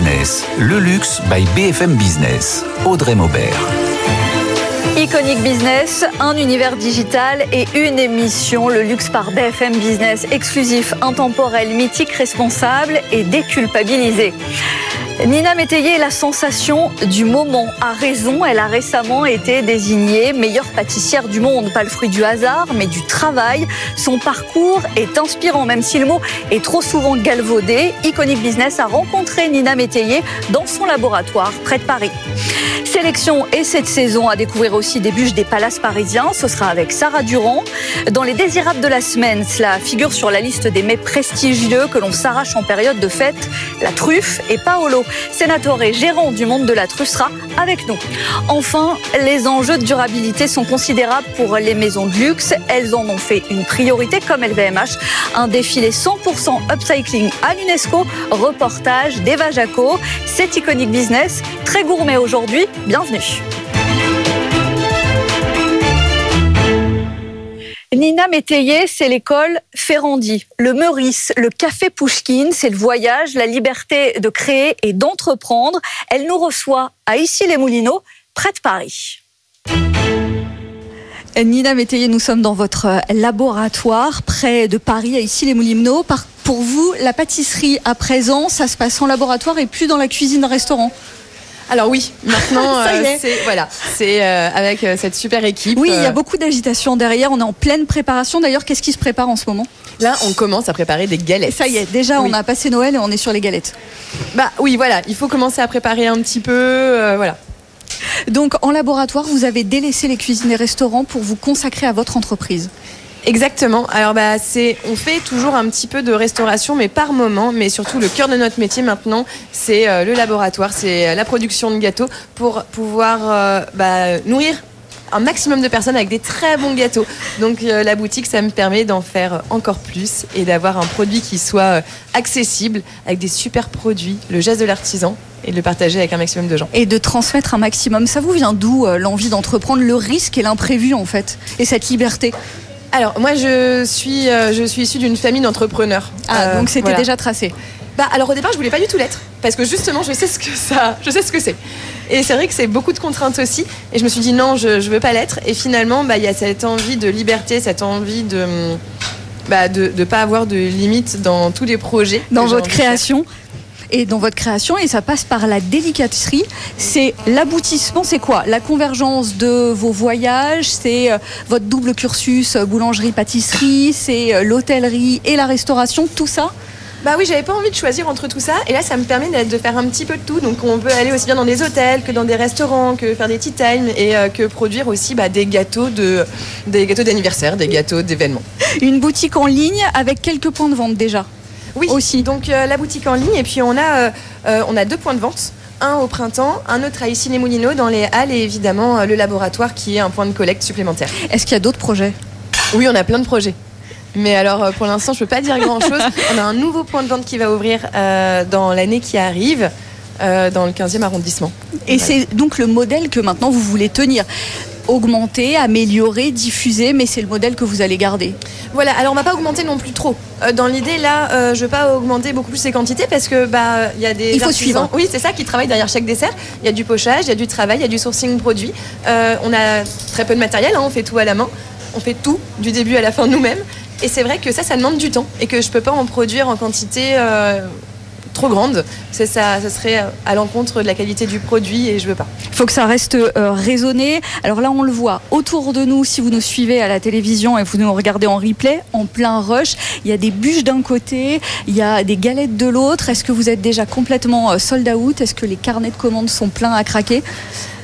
Le luxe by BFM Business. Audrey Maubert. Iconic Business, un univers digital et une émission, le luxe par BFM Business, exclusif, intemporel, mythique, responsable et déculpabilisé. Nina Métayer est la sensation du moment. A raison, elle a récemment été désignée meilleure pâtissière du monde. Pas le fruit du hasard, mais du travail. Son parcours est inspirant, même si le mot est trop souvent galvaudé. Iconic Business a rencontré Nina Métayer dans son laboratoire près de Paris. Sélection et cette saison à découvrir aussi des bûches des palaces parisiens. Ce sera avec Sarah Durand. Dans les désirables de la semaine, cela figure sur la liste des mets prestigieux que l'on s'arrache en période de fête. La truffe et Paolo, sénateur et gérant du monde de la truffe, sera avec nous. Enfin, les enjeux de durabilité sont considérables pour les maisons de luxe. Elles en ont fait une priorité comme LVMH. Un défilé 100% upcycling à l'UNESCO. Reportage d'Eva Jaco. C'est Iconic Business. Très gourmet aujourd'hui. Bienvenue. Nina Métayer, c'est l'école Ferrandi, le Meurice, le café Pouchkine, c'est le voyage, la liberté de créer et d'entreprendre. Elle nous reçoit à Issy-les-Moulineaux, près de Paris. Nina Métayer, nous sommes dans votre laboratoire près de Paris, à Issy-les-Moulineaux. Pour vous, la pâtisserie à présent, ça se passe en laboratoire et plus dans la cuisine-restaurant alors oui, maintenant, euh, c'est voilà, c'est euh, avec euh, cette super équipe. Oui, il y a beaucoup d'agitation derrière. On est en pleine préparation. D'ailleurs, qu'est-ce qui se prépare en ce moment? Là, on commence à préparer des galettes. Ça y est, déjà, on a passé Noël et on est sur les galettes. Bah oui, voilà, il faut commencer à préparer un petit peu, voilà. Donc, en laboratoire, vous avez délaissé les cuisines et restaurants pour vous consacrer à votre entreprise. Exactement. Alors bah c'est, on fait toujours un petit peu de restauration, mais par moment. Mais surtout le cœur de notre métier maintenant, c'est euh, le laboratoire, c'est euh, la production de gâteaux pour pouvoir euh, bah, nourrir un maximum de personnes avec des très bons gâteaux. Donc la boutique, ça me permet d'en faire encore plus et d'avoir un produit qui soit accessible avec des super produits, le geste de l'artisan et de le partager avec un maximum de gens. Et de transmettre un maximum. Ça vous vient d'où l'envie d'entreprendre, le risque et l'imprévu en fait, et cette liberté? Alors, moi, je suis, euh, je suis issue d'une famille d'entrepreneurs. Ah, euh, donc c'était déjà tracé bah, alors au départ, je voulais pas du tout l'être parce que justement, je sais ce que ça, je sais ce que c'est. Et c'est vrai que c'est beaucoup de contraintes aussi. Et je me suis dit non, je, je veux pas l'être. Et finalement, bah, il y a cette envie de liberté, cette envie de bah, de ne pas avoir de limites dans tous les projets. Dans votre création et dans votre création et ça passe par la délicaterie. C'est l'aboutissement, c'est quoi? La convergence de vos voyages, c'est euh, votre double cursus euh, boulangerie-pâtisserie, c'est euh, l'hôtellerie et la restauration, tout ça? Bah oui, j'avais pas envie de choisir entre tout ça. Et là, ça me permet de faire un petit peu de tout. Donc, on peut aller aussi bien dans des hôtels que dans des restaurants, que faire des tea time et que produire aussi bah, des gâteaux de, des gâteaux d'anniversaire, des gâteaux d'événements. Une boutique en ligne avec quelques points de vente déjà? Oui, aussi. Donc euh, la boutique en ligne et puis on a, euh, euh, on a deux points de vente. Un au printemps, un autre à issy les Moulineaux dans les halles et évidemment le laboratoire qui est un point de collecte supplémentaire. Est-ce qu'il y a d'autres projets? Oui, on a plein de projets. Mais alors, pour l'instant, je ne peux pas dire grand-chose. On a un nouveau point de vente qui va ouvrir dans l'année qui arrive. dans le 15e arrondissement. Et c'est donc le modèle que maintenant vous voulez tenir augmenter, améliorer, diffuser, mais c'est le modèle que vous allez garder. Voilà, alors on va pas augmenter non plus trop. Euh, dans l'idée là, euh, je veux pas augmenter beaucoup plus ces quantités parce que bah il y a des il faut suivre. Oui, c'est ça qui travaille derrière chaque dessert. Il y a du pochage, il y a du travail, il y a du sourcing produit. Euh, on a très peu de matériel, hein, on fait tout à la main, on fait tout du début à la fin nous-mêmes. Et c'est vrai que ça, ça demande du temps et que je peux pas en produire en quantité trop grande. C'est ça, ça serait à l'encontre de la qualité du produit et je veux pas. Il faut que ça reste euh, raisonné. Alors là, on le voit autour de nous, si vous nous suivez à la télévision et vous nous regardez en replay, en plein rush, il y a des bûches d'un côté, il y a des galettes de l'autre. Est-ce que vous êtes déjà complètement euh, sold out? Est-ce que les carnets de commandes sont pleins à craquer?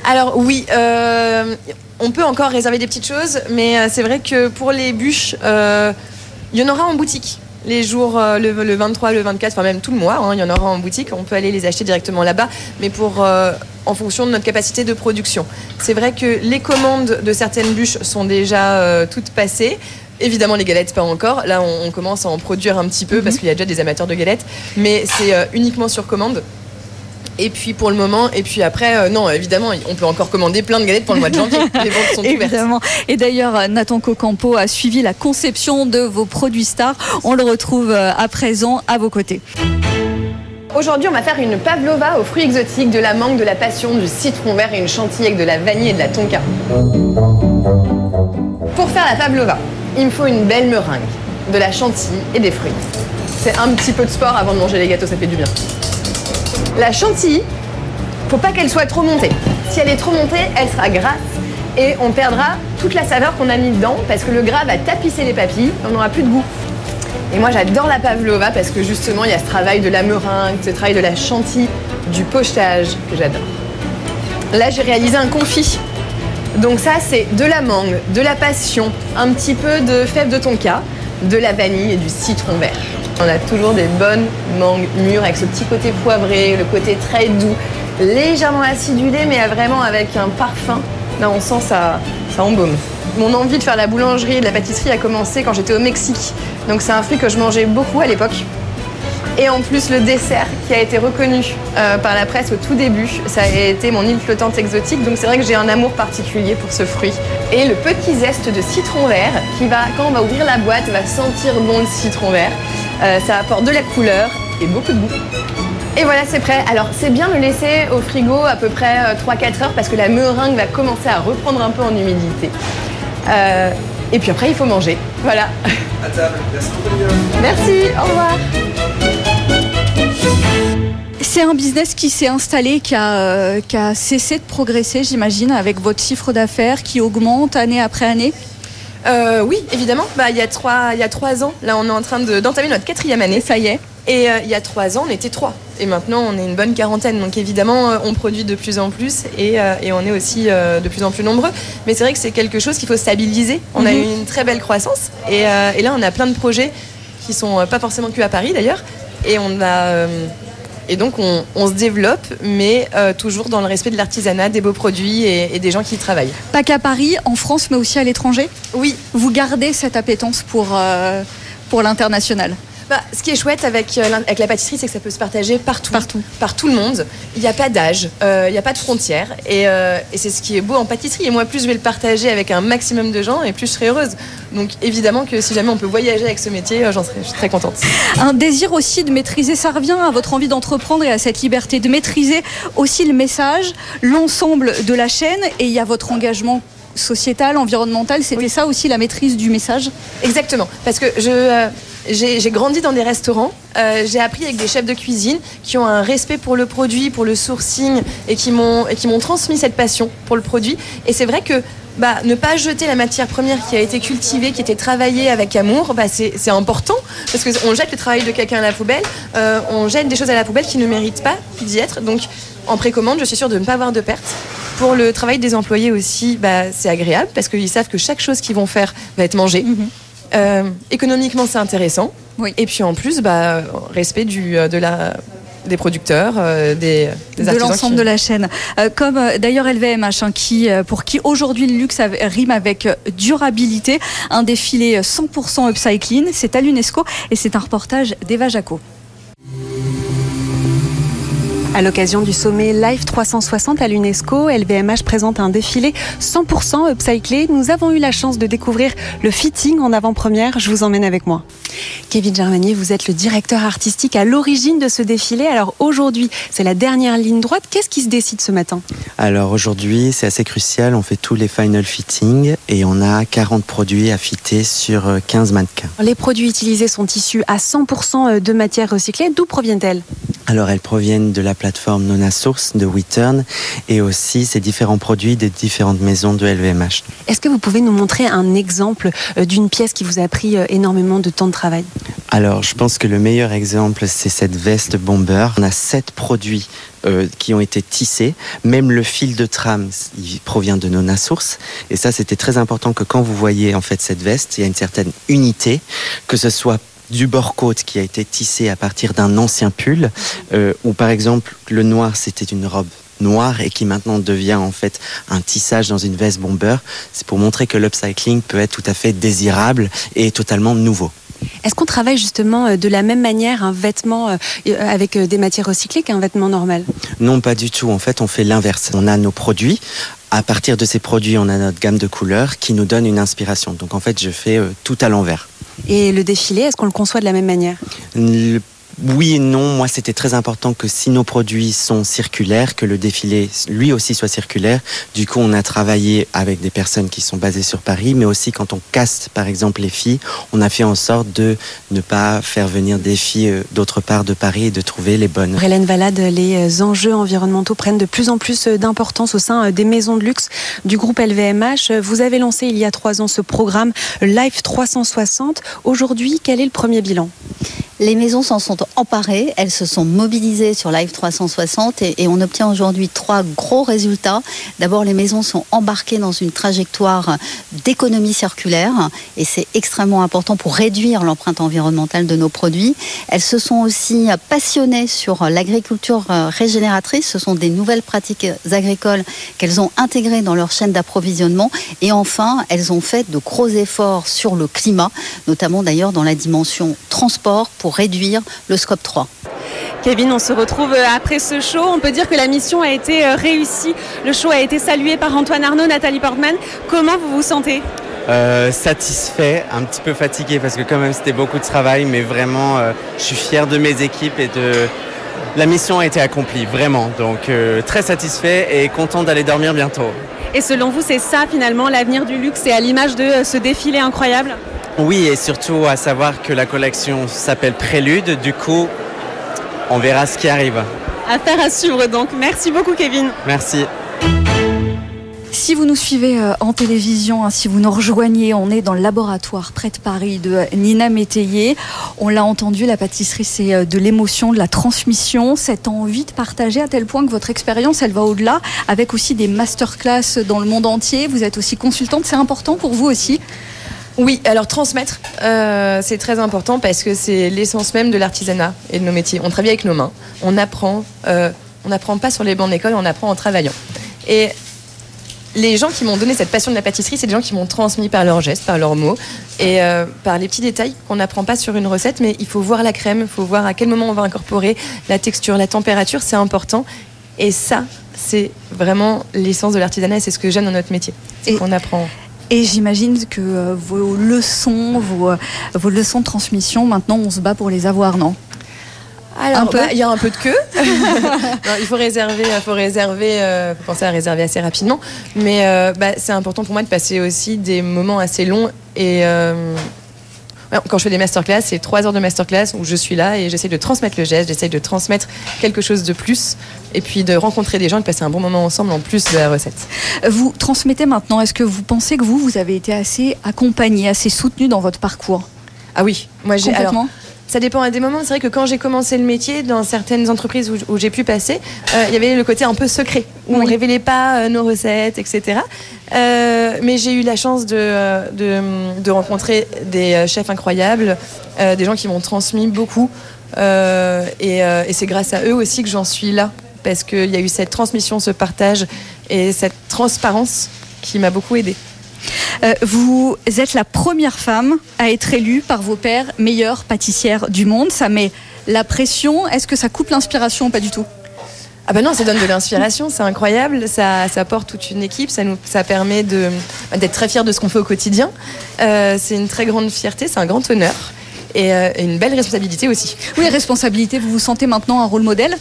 Alors oui. Euh, on peut encore réserver des petites choses, mais c'est vrai que pour les bûches, il y en aura en boutique les jours, euh, le, 23, le 24, enfin même tout le mois, hein, il y en aura en boutique. On peut aller les acheter directement là-bas, mais pour euh, en fonction de notre capacité de production. C'est vrai que les commandes de certaines bûches sont déjà euh, toutes passées. Évidemment, les galettes, pas encore. Là, on, commence à en produire un petit peu parce mhm. qu'il y a déjà des amateurs de galettes, mais c'est uniquement sur commande. Et puis pour le moment, et puis après, euh, non, évidemment, on peut encore commander plein de galettes pour le mois de janvier. Les ventes sont évidemment. Et d'ailleurs, Nathan Cocampo a suivi la conception de vos produits stars. On le retrouve euh, à présent à vos côtés. Aujourd'hui, on va faire une pavlova aux fruits exotiques, de la mangue, de la passion, du citron vert et une chantilly avec de la vanille et de la tonka. Pour faire la pavlova, il me faut une belle meringue, de la chantilly et des fruits. C'est un petit peu de sport avant de manger les gâteaux, ça fait du bien. La chantilly, faut pas qu'elle soit trop montée. Si elle est trop montée, elle sera grasse et on perdra toute la saveur qu'on a mis dedans parce que le gras va tapisser les papilles on n'aura plus de goût. Et moi j'adore la pavlova parce que justement il y a ce travail de la meringue, ce travail de la chantilly, du pochage que j'adore. Là j'ai réalisé un confit. Donc ça c'est de la mangue, de la passion, un petit peu de fève de tonka, de la vanille et du citron vert. On a toujours des bonnes mangues mûres avec ce petit côté poivré, le côté très doux, légèrement acidulé mais vraiment avec un parfum. Là on sent ça, ça embaume. Mon envie de faire la boulangerie et de la pâtisserie a commencé quand j'étais au Mexique. Donc c'est un fruit que je mangeais beaucoup à l'époque. Et en plus, le dessert qui a été reconnu euh, par la presse au tout début, ça a été mon île flottante exotique. Donc c'est vrai que j'ai un amour particulier pour ce fruit. Et le petit zeste de citron vert qui va, quand on va ouvrir la boîte, va sentir bon le citron vert. Euh, ça apporte de la couleur et beaucoup de goût. Et voilà, c'est prêt. Alors, c'est bien de le laisser au frigo à peu près 3-4 heures parce que la meringue va commencer à reprendre un peu en humidité. Euh, et puis après, il faut manger. Voilà. À table. Merci Merci, au revoir. C'est un business qui s'est installé, qui a, euh, qui a cessé de progresser, j'imagine, avec votre chiffre d'affaires qui augmente année après année. Euh, oui, évidemment. Bah, il, y a trois, il y a trois ans, là, on est en train de- d'entamer notre quatrième année. Ça y est. Et euh, il y a trois ans, on était trois. Et maintenant, on est une bonne quarantaine. Donc évidemment, euh, on produit de plus en plus et, euh, et on est aussi euh, de plus en plus nombreux. Mais c'est vrai que c'est quelque chose qu'il faut stabiliser. On a Mhm. eu une très belle croissance. Et, et là, on a plein de projets qui sont pas forcément que à Paris d'ailleurs. Et on a... et donc on, on se développe, mais euh, toujours dans le respect de l'artisanat, des beaux produits et, et des gens qui y travaillent. Pas qu'à Paris, en France, mais aussi à l'étranger? Oui, Vous gardez cette appétence pour, euh, pour l'international? Bah, ce qui est chouette avec, euh, avec la pâtisserie, c'est que ça peut se partager partout. Partout. Par tout le monde. Il n'y a pas d'âge, euh, il n'y a pas de frontières. Et, euh, et c'est ce qui est beau en pâtisserie. Et moi, plus je vais le partager avec un maximum de gens, et plus je serai heureuse. Donc évidemment que si jamais on peut voyager avec ce métier, j'en je suis très contente. Un désir aussi de maîtriser, ça revient à votre envie d'entreprendre et à cette liberté de maîtriser aussi le message, l'ensemble de la chaîne, et il y a votre engagement sociétal, environnemental, c'était ça aussi la maîtrise du message Exactement. Parce que je. euh, j'ai grandi dans des restaurants, euh, j'ai appris avec des chefs de cuisine qui ont un respect pour le produit, pour le sourcing et qui m'ont et qui m'ont transmis cette passion pour le produit. Et c'est vrai que bah, ne pas jeter la matière première qui a été cultivée, qui a été travaillée avec amour, bah, c'est c'est important parce qu'on jette le travail de quelqu'un à la poubelle, euh, on jette des choses à la poubelle qui ne méritent pas d'y être. Donc en précommande, je suis sûre de ne pas avoir de pertes. Pour le travail des employés aussi, bah, c'est agréable parce qu'ils savent que chaque chose qu'ils vont faire va être mangée. Euh, économiquement, c'est intéressant. Oui. Et puis en plus, bah, respect du, euh, de la, des producteurs, euh, des, des de l'ensemble qui- de la chaîne. Euh, comme euh, d'ailleurs LVMH, hein, qui, pour qui aujourd'hui le luxe rime avec durabilité, un défilé euh, 100% upcycling, c'est à l'UNESCO et c'est un reportage d'Eva Jaco. À l'occasion du sommet Live 360 à l'UNESCO, LVMH présente un défilé 100% upcyclé. Nous avons eu la chance de découvrir le fitting en avant-première. Je vous emmène avec moi. Kevin Germanier, vous êtes le directeur artistique à l'origine de ce défilé. Alors aujourd'hui, c'est la dernière ligne droite. Qu'est-ce qui se décide ce matin? Alors aujourd'hui, c'est assez crucial. On fait tous les final fittings et on a 40 produits à fitter sur euh, 15 mannequins. Les produits utilisés sont issus à 100% de matières recyclées. D'où proviennent-elles? Alors elles proviennent de la plateforme Nona Source de WeTurn et aussi ces différents produits des différentes maisons de LVMH. Est-ce que vous pouvez nous montrer un exemple euh, d'une pièce qui vous a pris euh, énormément de temps de travail? Alors je pense que le meilleur exemple, c'est cette veste bomber. On a sept produits euh, qui ont été tissés. Même le fil de trame, il provient de Nona Source. Et ça, c'était très important que quand vous voyez en fait cette veste, il y a une certaine unité, que ce soit du bord-côte qui a été tissé à partir d'un ancien pull, euh, ou par exemple le noir, c'était une robe noire et qui maintenant devient en fait un tissage dans une veste bomber. C'est pour montrer que l'upcycling peut être tout à fait désirable et totalement nouveau. Est-ce qu'on travaille justement euh, de la même manière un vêtement euh, euh, avec des matières recyclées qu'un vêtement normal? Non, pas du tout. En fait, on fait l'inverse. On a nos produits. À partir de ces produits, on a notre gamme de couleurs qui nous donne une inspiration. Donc en fait, je fais tout à l'envers. Et le défilé, est-ce qu'on le conçoit de la même manière? Oui et non. Moi, c'était très important que si nos produits sont circulaires, que le défilé, lui aussi, soit circulaire. Du coup, on a travaillé avec des personnes qui sont basées sur Paris, mais aussi quand on caste, par exemple, les filles, on a fait en sorte de ne pas faire venir des filles euh, d'autre part de Paris et de trouver les bonnes. Hélène Valade, les euh, enjeux environnementaux prennent de plus en plus euh, d'importance au sein des maisons de luxe du groupe LVMH. Vous avez lancé il y a trois ans ce programme Life 360. Aujourd'hui, quel est le premier bilan? Les maisons s'en sont emparées, elles se sont mobilisées sur Live 360 et, on obtient aujourd'hui trois gros résultats. D'abord, les maisons sont embarquées dans une trajectoire d'économie circulaire et c'est extrêmement important pour réduire l'empreinte environnementale de nos produits. Elles se sont aussi passionnées sur l'agriculture régénératrice. Ce sont des nouvelles pratiques agricoles qu'elles ont intégrées dans leur chaîne d'approvisionnement. Et enfin, elles ont fait de gros efforts sur le climat, notamment d'ailleurs dans la dimension transport réduire le scope 3. Kevin, on se retrouve euh, après ce show. On peut dire que la mission a été euh, réussie. Le show a été salué par Antoine Arnaud, Nathalie Portman. Comment vous vous sentez? Euh, satisfait, un petit peu fatigué parce que quand même c'était beaucoup de travail, mais vraiment je suis fier de mes équipes et de la mission a été accomplie, vraiment. Donc très satisfait et content d'aller dormir bientôt. Et selon vous, c'est ça finalement l'avenir du luxe et à l'image de ce défilé incroyable? Oui, et surtout à savoir que la collection s'appelle Prélude. Du coup, on verra ce qui arrive. Affaire à suivre donc. Merci beaucoup, Kevin. Merci. Si vous nous suivez euh, en télévision, hein, si vous nous rejoignez, on est dans le laboratoire près de Paris de Nina Métayer. On l'a entendu, la pâtisserie, c'est euh, de l'émotion, de la transmission, cette envie de partager à tel point que votre expérience, elle va au-delà, avec aussi des masterclass dans le monde entier. Vous êtes aussi consultante, c'est important pour vous aussi oui, alors transmettre, euh, c'est très important parce que c'est l'essence même de l'artisanat et de nos métiers. On travaille avec nos mains, on apprend, euh, on n'apprend pas sur les bancs d'école, on apprend en travaillant. Et les gens qui m'ont donné cette passion de la pâtisserie, c'est des gens qui m'ont transmis par leurs gestes, par leurs mots et euh, par les petits détails qu'on n'apprend pas sur une recette, mais il faut voir la crème, il faut voir à quel moment on va incorporer la texture, la température, c'est important. Et ça, c'est vraiment l'essence de l'artisanat et c'est ce que j'aime dans notre métier. C'est qu'on apprend. Et j'imagine que euh, vos leçons, vos, euh, vos, leçons de transmission, maintenant, on se bat pour les avoir, non? Alors, bah, il y a un peu de queue. il faut réserver, il faut réserver, euh, penser à réserver assez rapidement. Mais bah, c'est important pour moi de passer aussi des moments assez longs et quand je fais des masterclass, c'est trois heures de masterclass où je suis là et j'essaie de transmettre le geste, j'essaie de transmettre quelque chose de plus et puis de rencontrer des gens et de passer un bon moment ensemble en plus de la recette. Vous transmettez maintenant, est-ce que vous pensez que vous, vous avez été assez accompagné, assez soutenu dans votre parcours? Ah oui, moi j'ai... Complètement ça dépend à des moments. C'est vrai que quand j'ai commencé le métier, dans certaines entreprises où, j'ai pu passer, euh, il y avait le côté un peu secret, où on ne révélait pas euh, nos recettes, etc. Euh, mais j'ai eu la chance de, de, rencontrer des chefs incroyables, des gens qui m'ont transmis beaucoup. et, et c'est grâce à eux aussi que j'en suis là, parce qu'il y a eu cette transmission, ce partage et cette transparence qui m'a beaucoup aidée. Euh, vous êtes la première femme à être élue par vos pairs meilleure pâtissière du monde. Ça met la pression. Est-ce que ça coupe l'inspiration ou pas du tout? Ah ben non, ça donne de l'inspiration, c'est incroyable, ça, ça porte toute une équipe, ça, nous, ça permet d'être très fier de ce qu'on fait au quotidien. Euh, c'est une très grande fierté, c'est un grand honneur et, euh, et, une belle responsabilité aussi. Oui, responsabilité, vous vous sentez maintenant un rôle modèle?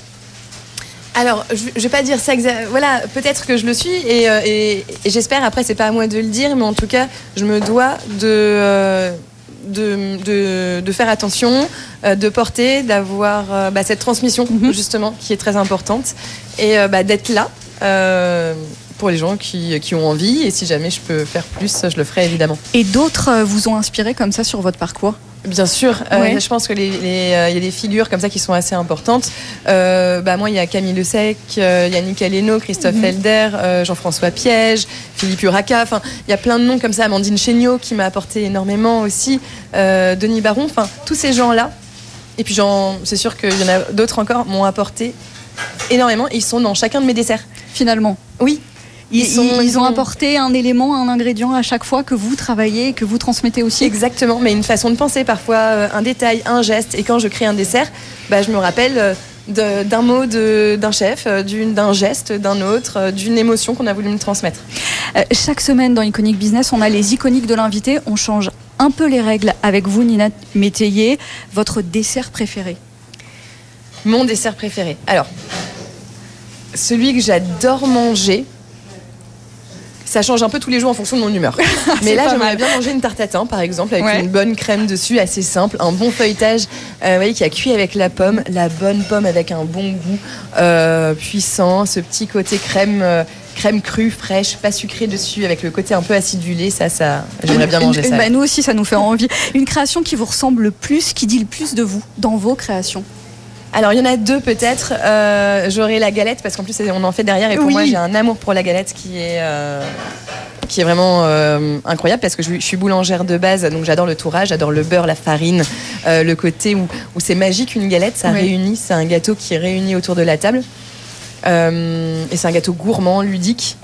Alors, je, ne vais pas dire ça. Voilà, peut-être que je le suis euh, et, j'espère. Après, c'est pas à moi de le dire, mais en tout cas, je me dois de. Euh, de, faire attention, euh, de porter, d'avoir bah, cette transmission mhm. justement qui est très importante et bah, d'être là pour les gens qui, qui, ont envie et si jamais je peux faire plus, je le ferai évidemment. Et d'autres vous ont inspiré comme ça sur votre parcours? Bien sûr, euh, je pense que les, euh, y a des figures comme ça qui sont assez importantes. Euh, bah moi, il y a Camille Le Sec, Yannick Aleno, Christophe mhm. Helder, Jean-François Piège, Philippe Uraca. Enfin, il y a plein de noms comme ça. Amandine Chéniaud qui m'a apporté énormément aussi, Denis Baron. Enfin, tous ces gens-là. Et puis, c'est sûr qu'il y en a d'autres encore m'ont apporté énormément. Ils sont dans chacun de mes desserts. Finalement. Oui, ils, ont apporté un élément, un ingrédient à chaque fois que vous travaillez, que vous transmettez aussi. Exactement, mais une façon de penser, parfois euh, un détail, un geste. Et quand je crée un dessert, bah, je me rappelle euh, d'un mot d'un chef, euh, d'un geste d'un autre, d'une émotion qu'on a voulu me transmettre. chaque semaine dans Iconic Business, on a les iconiques de l'invité. On change un peu les règles avec vous, Nina Métayer. Votre dessert préféré Mon dessert préféré. Alors, celui que j'adore manger, ça change un peu tous les jours en fonction de mon humeur. Mais là, j'aimerais bien manger une tarte tatin, par exemple, avec Ouais. une bonne crème dessus, assez simple, un bon feuilletage, euh, vous voyez, qui a cuit avec la pomme, la bonne pomme avec un bon goût euh, puissant, ce petit côté crème, euh, crème crue, fraîche, pas sucrée dessus, avec le côté un peu acidulé. Ça, ça, j'aimerais bien manger Une- ça. bah, nous aussi, ça nous fait envie. Une création qui vous ressemble le plus, qui dit le plus de vous dans vos créations. Alors, il y en a deux peut-être. Euh, J'aurai la galette parce qu'en plus, on en fait derrière. Et pour Oui. moi, j'ai un amour pour la galette qui est, euh, qui est vraiment euh, incroyable parce que je, je suis boulangère de base. Donc, j'adore le tourage, j'adore le beurre, la farine, euh, le côté où, où c'est magique une galette. Ça Oui. réunit. C'est un gâteau qui réunit autour de la table. Et c'est un gâteau gourmand, ludique.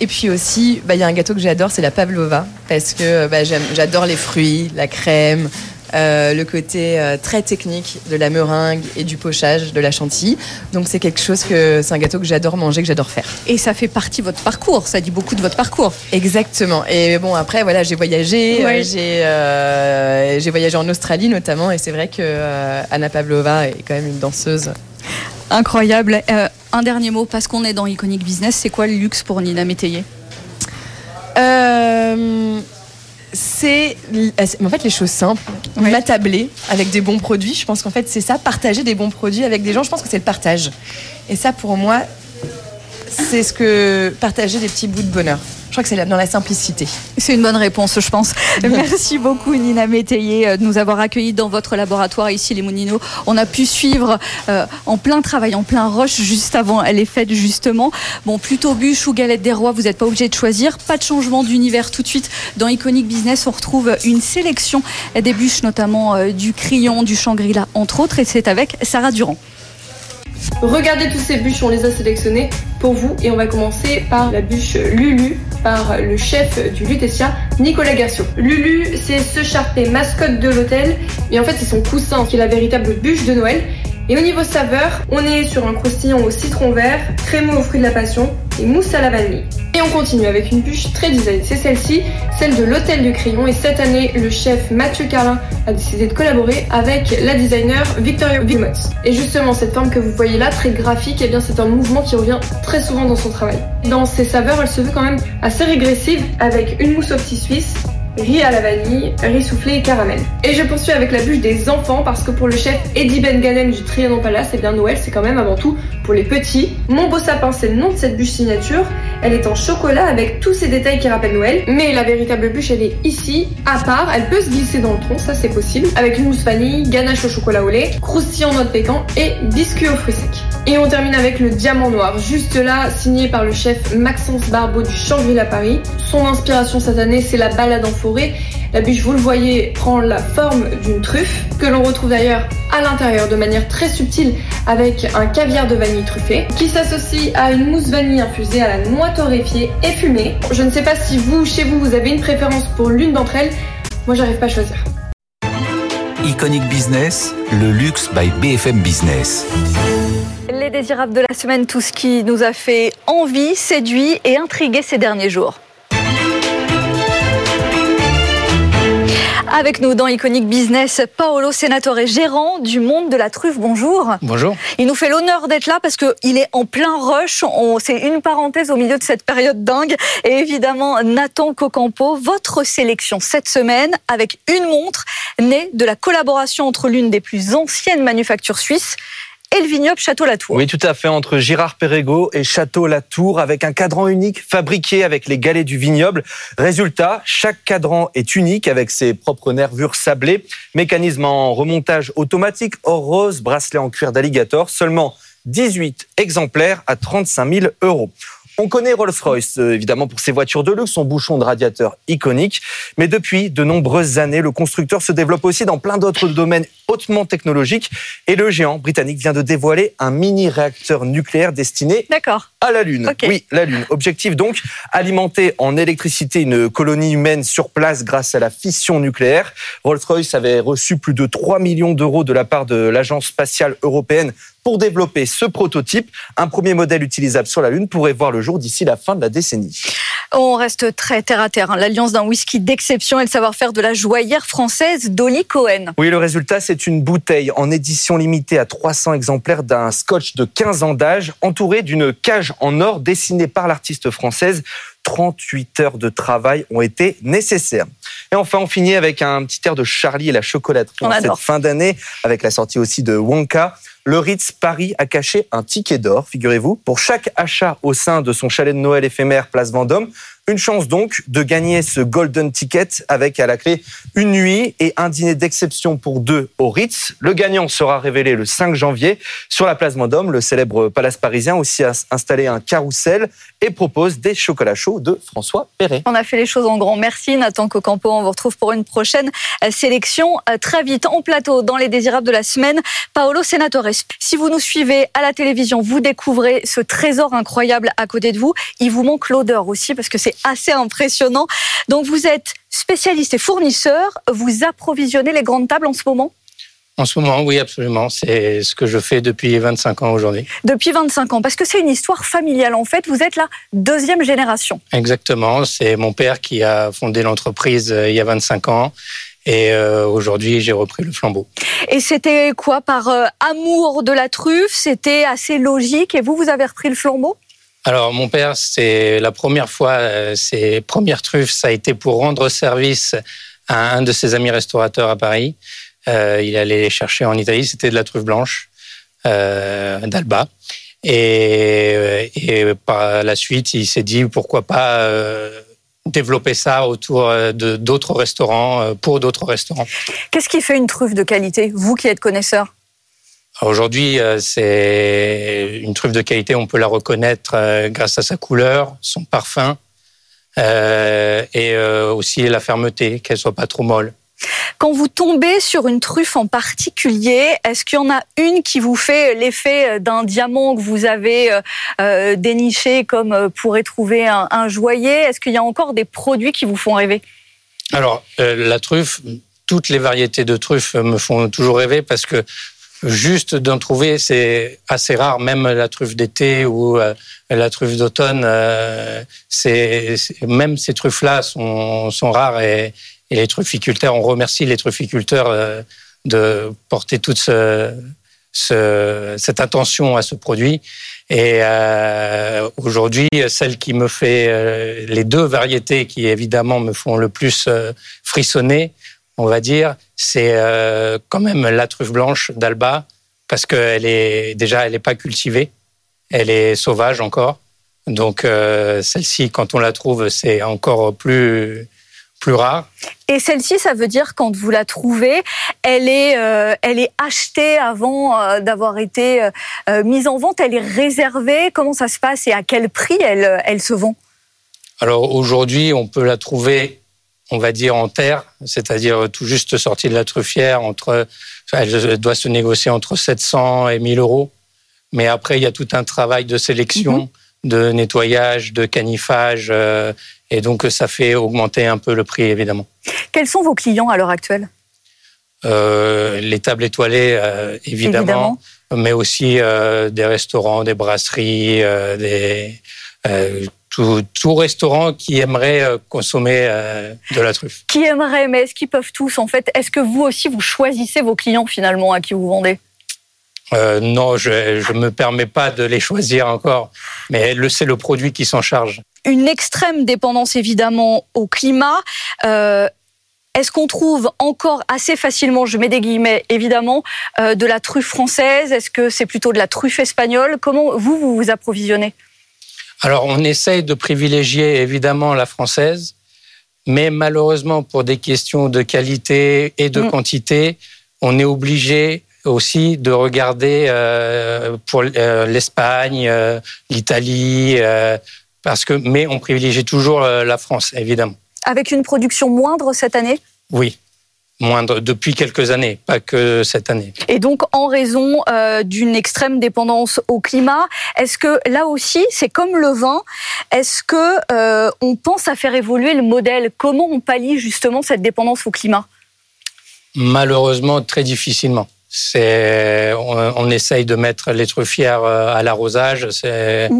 Et puis aussi, bah, il y a un gâteau que j'adore, c'est la pavlova, parce que bah, j'adore les fruits, la crème, euh, le côté euh, très technique de la meringue et du pochage, de la chantilly. Donc c'est quelque chose que c'est un gâteau que j'adore manger, que j'adore faire. Et ça fait partie de votre parcours, ça dit beaucoup de votre parcours. Exactement. Et bon après voilà, j'ai voyagé, Ouais. euh, j'ai j'ai voyagé en Australie notamment, et c'est vrai que Anna Pavlova est quand même une danseuse. Incroyable. Un dernier mot, parce qu'on est dans Iconic Business, c'est quoi le luxe pour Nina Métayer? C'est en fait les choses simples, m'attabler avec des bons produits. Je pense qu'en fait c'est ça, partager des bons produits avec des gens. Je pense que c'est le partage. Et ça pour moi, c'est ce que partager des petits bouts de bonheur. Je crois que c'est dans la simplicité. C'est une bonne réponse, je pense. Merci beaucoup, Nina Métayer, euh, de nous avoir accueillis dans votre laboratoire ici, les Moulineaux. On a pu suivre euh, en plein travail, en plein rush, juste avant les fêtes, justement. Bon, plutôt bûche ou galette des rois, vous n'êtes pas obligé de choisir. Pas de changement d'univers tout de suite. Dans Iconic Business, on retrouve une sélection des bûches, notamment euh, du Crayon, du Shangri-La, entre autres. Et c'est avec Sarah Durand. Regardez tous ces bûches, on les a sélectionnées pour vous et on va commencer par la bûche Lulu par le chef du Lutetia, Nicolas Garcio. Lulu, c'est ce charpé mascotte de l'hôtel et en fait c'est son coussin qui est la véritable bûche de Noël. Et au niveau saveur, on est sur un croustillant au citron vert, crémeux aux fruits de la passion et mousse à la vanille. Et on continue avec une bûche très design, c'est celle-ci, celle de l'Hôtel du Crayon. Et cette année, le chef Mathieu Carlin a décidé de collaborer avec la designer Victoria Wilmots. Et justement, cette forme que vous voyez là, très graphique, eh bien c'est un mouvement qui revient très souvent dans son travail. Dans ses saveurs, elle se veut quand même assez régressive, avec une mousse au petit suisse, riz à la vanille, riz soufflé et caramel. Et je poursuis avec la bûche des enfants parce que pour le chef Eddie Ben Ganem du Trianon Palace, et bien Noël c'est quand même avant tout pour les petits. Mon beau sapin c'est le nom de cette bûche signature. Elle est en chocolat avec tous ces détails qui rappellent Noël. Mais la véritable bûche elle est ici, à part. Elle peut se glisser dans le tronc, ça c'est possible. Avec une mousse vanille, ganache au chocolat au lait, croustillant noix de pécan et biscuit aux fruits secs. Et on termine avec le diamant noir, juste là, signé par le chef Maxence Barbeau du Shangri-La Paris. Son inspiration cette année, c'est la balade en forêt. La bûche, vous le voyez, prend la forme d'une truffe, que l'on retrouve d'ailleurs à l'intérieur de manière très subtile avec un caviar de vanille truffé, qui s'associe à une mousse vanille infusée à la noix torréfiée et fumée. Je ne sais pas si vous, chez vous, vous avez une préférence pour l'une d'entre elles. Moi, j'arrive pas à choisir. Iconic Business, le luxe by BFM Business. Les désirables de la semaine, tout ce qui nous a fait envie, séduit et intrigué ces derniers jours. Avec nous dans Iconic Business, Paolo Senatore, gérant du monde de la truffe. Bonjour. Bonjour. Il nous fait l'honneur d'être là parce qu'il est en plein rush. C'est une parenthèse au milieu de cette période dingue. Et évidemment, Nathan Cocampo, votre sélection cette semaine avec une montre née de la collaboration entre l'une des plus anciennes manufactures suisses et le vignoble Château-Latour. Oui, tout à fait, entre Girard Perregaux et Château Latour, avec un cadran unique fabriqué avec les galets du vignoble. Résultat, chaque cadran est unique avec ses propres nervures sablées, mécanisme en remontage automatique, or rose, bracelet en cuir d'alligator, seulement 18 exemplaires à 35 000 euros. On connaît Rolls-Royce, euh, évidemment, pour ses voitures de luxe, son bouchon de radiateur iconique. Mais depuis de nombreuses années, le constructeur se développe aussi dans plein d'autres domaines hautement technologiques. Et le géant britannique vient de dévoiler un mini-réacteur nucléaire destiné à la Lune. Oui, la Lune. Objectif donc, alimenter en électricité une colonie humaine sur place grâce à la fission nucléaire. Rolls-Royce avait reçu plus de 3 millions d'euros de la part de l'Agence spatiale européenne Pour développer ce prototype, un premier modèle utilisable sur la Lune pourrait voir le jour d'ici la fin de la décennie. On reste très terre à terre. Hein. L'alliance d'un whisky d'exception et le savoir-faire de la joaillère française Dolly Cohen. Oui, le résultat, c'est une bouteille en édition limitée à 300 exemplaires d'un scotch de 15 ans d'âge, entouré d'une cage en or dessinée par l'artiste française. 38 heures de travail ont été nécessaires. Et enfin, on finit avec un petit air de Charlie et la chocolaterie en cette fin d'année, avec la sortie aussi de Wonka. Le Ritz Paris a caché un ticket d'or, figurez-vous, pour chaque achat au sein de son chalet de Noël éphémère Place Vendôme. Une chance donc de gagner ce golden ticket avec à la clé une nuit et un dîner d'exception pour deux au Ritz. Le gagnant sera révélé le 5 janvier sur la place Vendôme. Le célèbre palace parisien aussi a installé un carrousel et propose des chocolats chauds de François Perret. On a fait les choses en grand. Merci Nathan Cocampo. On vous retrouve pour une prochaine euh, sélection euh, très vite en plateau dans les désirables de la semaine. Paolo Senatore. Si vous nous suivez à la télévision, vous découvrez ce trésor incroyable à côté de vous. Il vous manque l'odeur aussi parce que c'est assez impressionnant. Donc vous êtes spécialiste et fournisseur. Vous approvisionnez les grandes tables en ce moment? En ce moment, oui, absolument. C'est ce que je fais depuis 25 ans aujourd'hui. depuis 25 ans parce que c'est une histoire familiale. En fait, vous êtes la deuxième génération. Exactement. C'est mon père qui a fondé l'entreprise euh, il y a 25 ans. Et euh, aujourd'hui, j'ai repris le flambeau. Et c'était quoi? Par euh, amour de la truffe? C'était assez logique? Et vous, vous avez repris le flambeau? Alors, mon père, c'est la première fois, euh, ses premières truffes, ça a été pour rendre service à un de ses amis restaurateurs à Paris. Euh, il allait les chercher en Italie, c'était de la truffe blanche euh, d'Alba. Et, euh, et par la suite, il s'est dit pourquoi pas euh, développer ça autour euh, d'autres restaurants, pour d'autres restaurants. Qu'est-ce qui fait une truffe de qualité Vous qui êtes connaisseur? Aujourd'hui, euh, c'est une truffe de qualité. On peut la reconnaître euh, grâce à sa couleur, son parfum euh, et aussi la fermeté, qu'elle soit pas trop molle. Quand vous tombez sur une truffe en particulier, est-ce qu'il y en a une qui vous fait l'effet d'un diamant que vous avez euh, déniché comme pourrait trouver un, un joaillier Est-ce qu'il y a encore des produits qui vous font rêver? Alors, euh, la truffe, toutes les variétés de truffes me font toujours rêver parce que juste d'en trouver, c'est assez rare. Même la truffe d'été ou euh, la truffe d'automne, euh, c'est même ces truffes-là sont, sont rares et, et les trufficulteurs, on remercie les trufficulteurs euh, de porter toute ce, ce- cette attention à ce produit. Et aujourd'hui, celle qui me fait les deux variétés qui évidemment me font le plus frissonner, on va dire, c'est euh, quand même la truffe blanche d'Alba parce qu'elle est déjà, elle n'est pas cultivée, elle est sauvage encore. Donc euh, celle-ci, quand on la trouve, c'est encore plus plus rare. Et celle-ci, ça veut dire quand vous la trouvez, elle est, euh, elle est achetée avant euh, d'avoir été mise en vente, elle est réservée. Comment ça se passe et à quel prix elle, elle se vend? Alors aujourd'hui, on peut la trouver, on va dire en terre, c'est-à-dire tout juste sortie de la truffière. Entre, elle doit se négocier entre 700 et 1000 euros. Mais après, il y a tout un travail de sélection, de nettoyage, de canifage, euh, et donc ça fait augmenter un peu le prix évidemment. Quels sont vos clients à l'heure actuelle? Euh, les tables étoilées, euh, évidemment, Évidemment. mais aussi euh, des restaurants, des brasseries, euh, des euh, tout, tout restaurant qui aimerait euh, consommer euh, de la truffe. Qui aimeraient, mais est-ce qu'ils peuvent tous en fait? Est-ce que vous aussi vous choisissez vos clients finalement à qui vous vendez? Euh, non, je ne me permets pas de les choisir encore, mais c'est le produit qui s'en charge. Une extrême dépendance évidemment au climat. Euh, est-ce qu'on trouve encore assez facilement, je mets des guillemets évidemment, euh, de la truffe française? Est-ce que c'est plutôt de la truffe espagnole? Comment vous vous vous approvisionnez? Alors, on essaye de privilégier évidemment la française, mais malheureusement, pour des questions de qualité et de Mm. quantité, on est obligé aussi de regarder euh, pour euh, l'Espagne, euh, l'Italie, euh, parce que, mais on privilégie toujours euh, la France, évidemment. Avec une production moindre cette année? Oui, moindre depuis quelques années, pas que cette année. Et donc, en raison euh, d'une extrême dépendance au climat, est-ce que là aussi, c'est comme le vin, est-ce que euh, on pense à faire évoluer le modèle? Comment on pallie justement cette dépendance au climat? Malheureusement, très difficilement. C'est on, on, essaye de mettre les truffières euh, à l'arrosage. C'est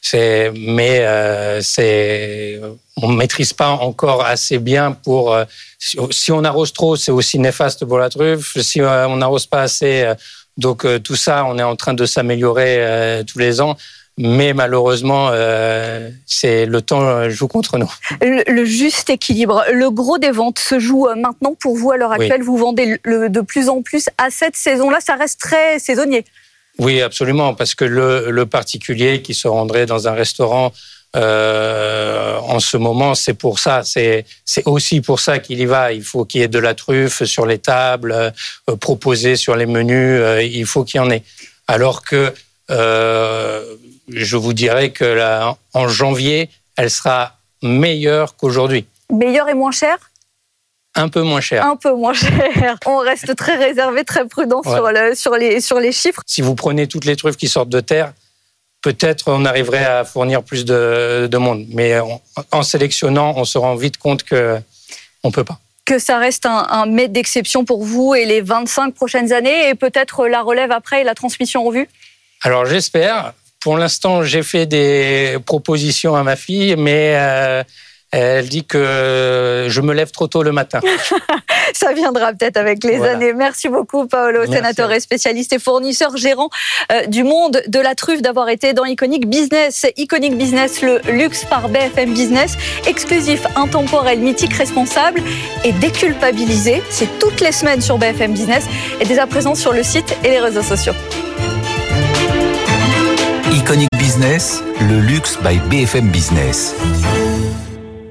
c'est mais euh, c'est on maîtrise pas encore assez bien pour euh, si, on arrose trop c'est aussi néfaste pour la truffe. Si on n'arrose pas assez donc tout ça on est en train de s'améliorer tous les ans mais malheureusement, euh, c'est le temps euh, joue contre nous. Le, juste équilibre. Le gros des ventes se joue euh, maintenant pour vous à l'heure actuelle. Vous vendez de plus en plus à cette saison-là. Ça reste très saisonnier. Oui, absolument, parce que le, particulier qui se rendrait dans un restaurant en ce moment, c'est pour ça. C'est aussi pour ça qu'il y va. Il faut qu'il y ait de la truffe sur les tables, proposée sur les menus. il faut qu'il y en ait. Alors que je vous dirais que en janvier, elle sera meilleure qu'aujourd'hui. Meilleure et moins chère? Un peu moins cher. Un peu moins cher. On reste très réservé, très prudent sur, sur, les, sur les chiffres. Si vous prenez toutes les truffes qui sortent de terre, peut-être on arriverait à fournir plus de, de monde. Mais en sélectionnant, on se rend vite compte que on peut pas. Que ça reste un, un maître d'exception pour vous et les 25 prochaines années et peut-être la relève après et la transmission en vue Alors j'espère. Pour l'instant, j'ai fait des propositions à ma fille, mais euh, elle dit que je me lève trop tôt le matin. Ça viendra peut-être avec les années. Merci beaucoup, Paolo, sénateur et spécialiste et fournisseur gérant euh, du monde de la truffe, d'avoir été dans Iconic Business. Iconic Business, le luxe par BFM Business, exclusif, intemporel, mythique, responsable et déculpabilisé. C'est toutes les semaines sur BFM Business et dès à présent sur le site et les réseaux sociaux. Iconic Business, le luxe by BFM Business.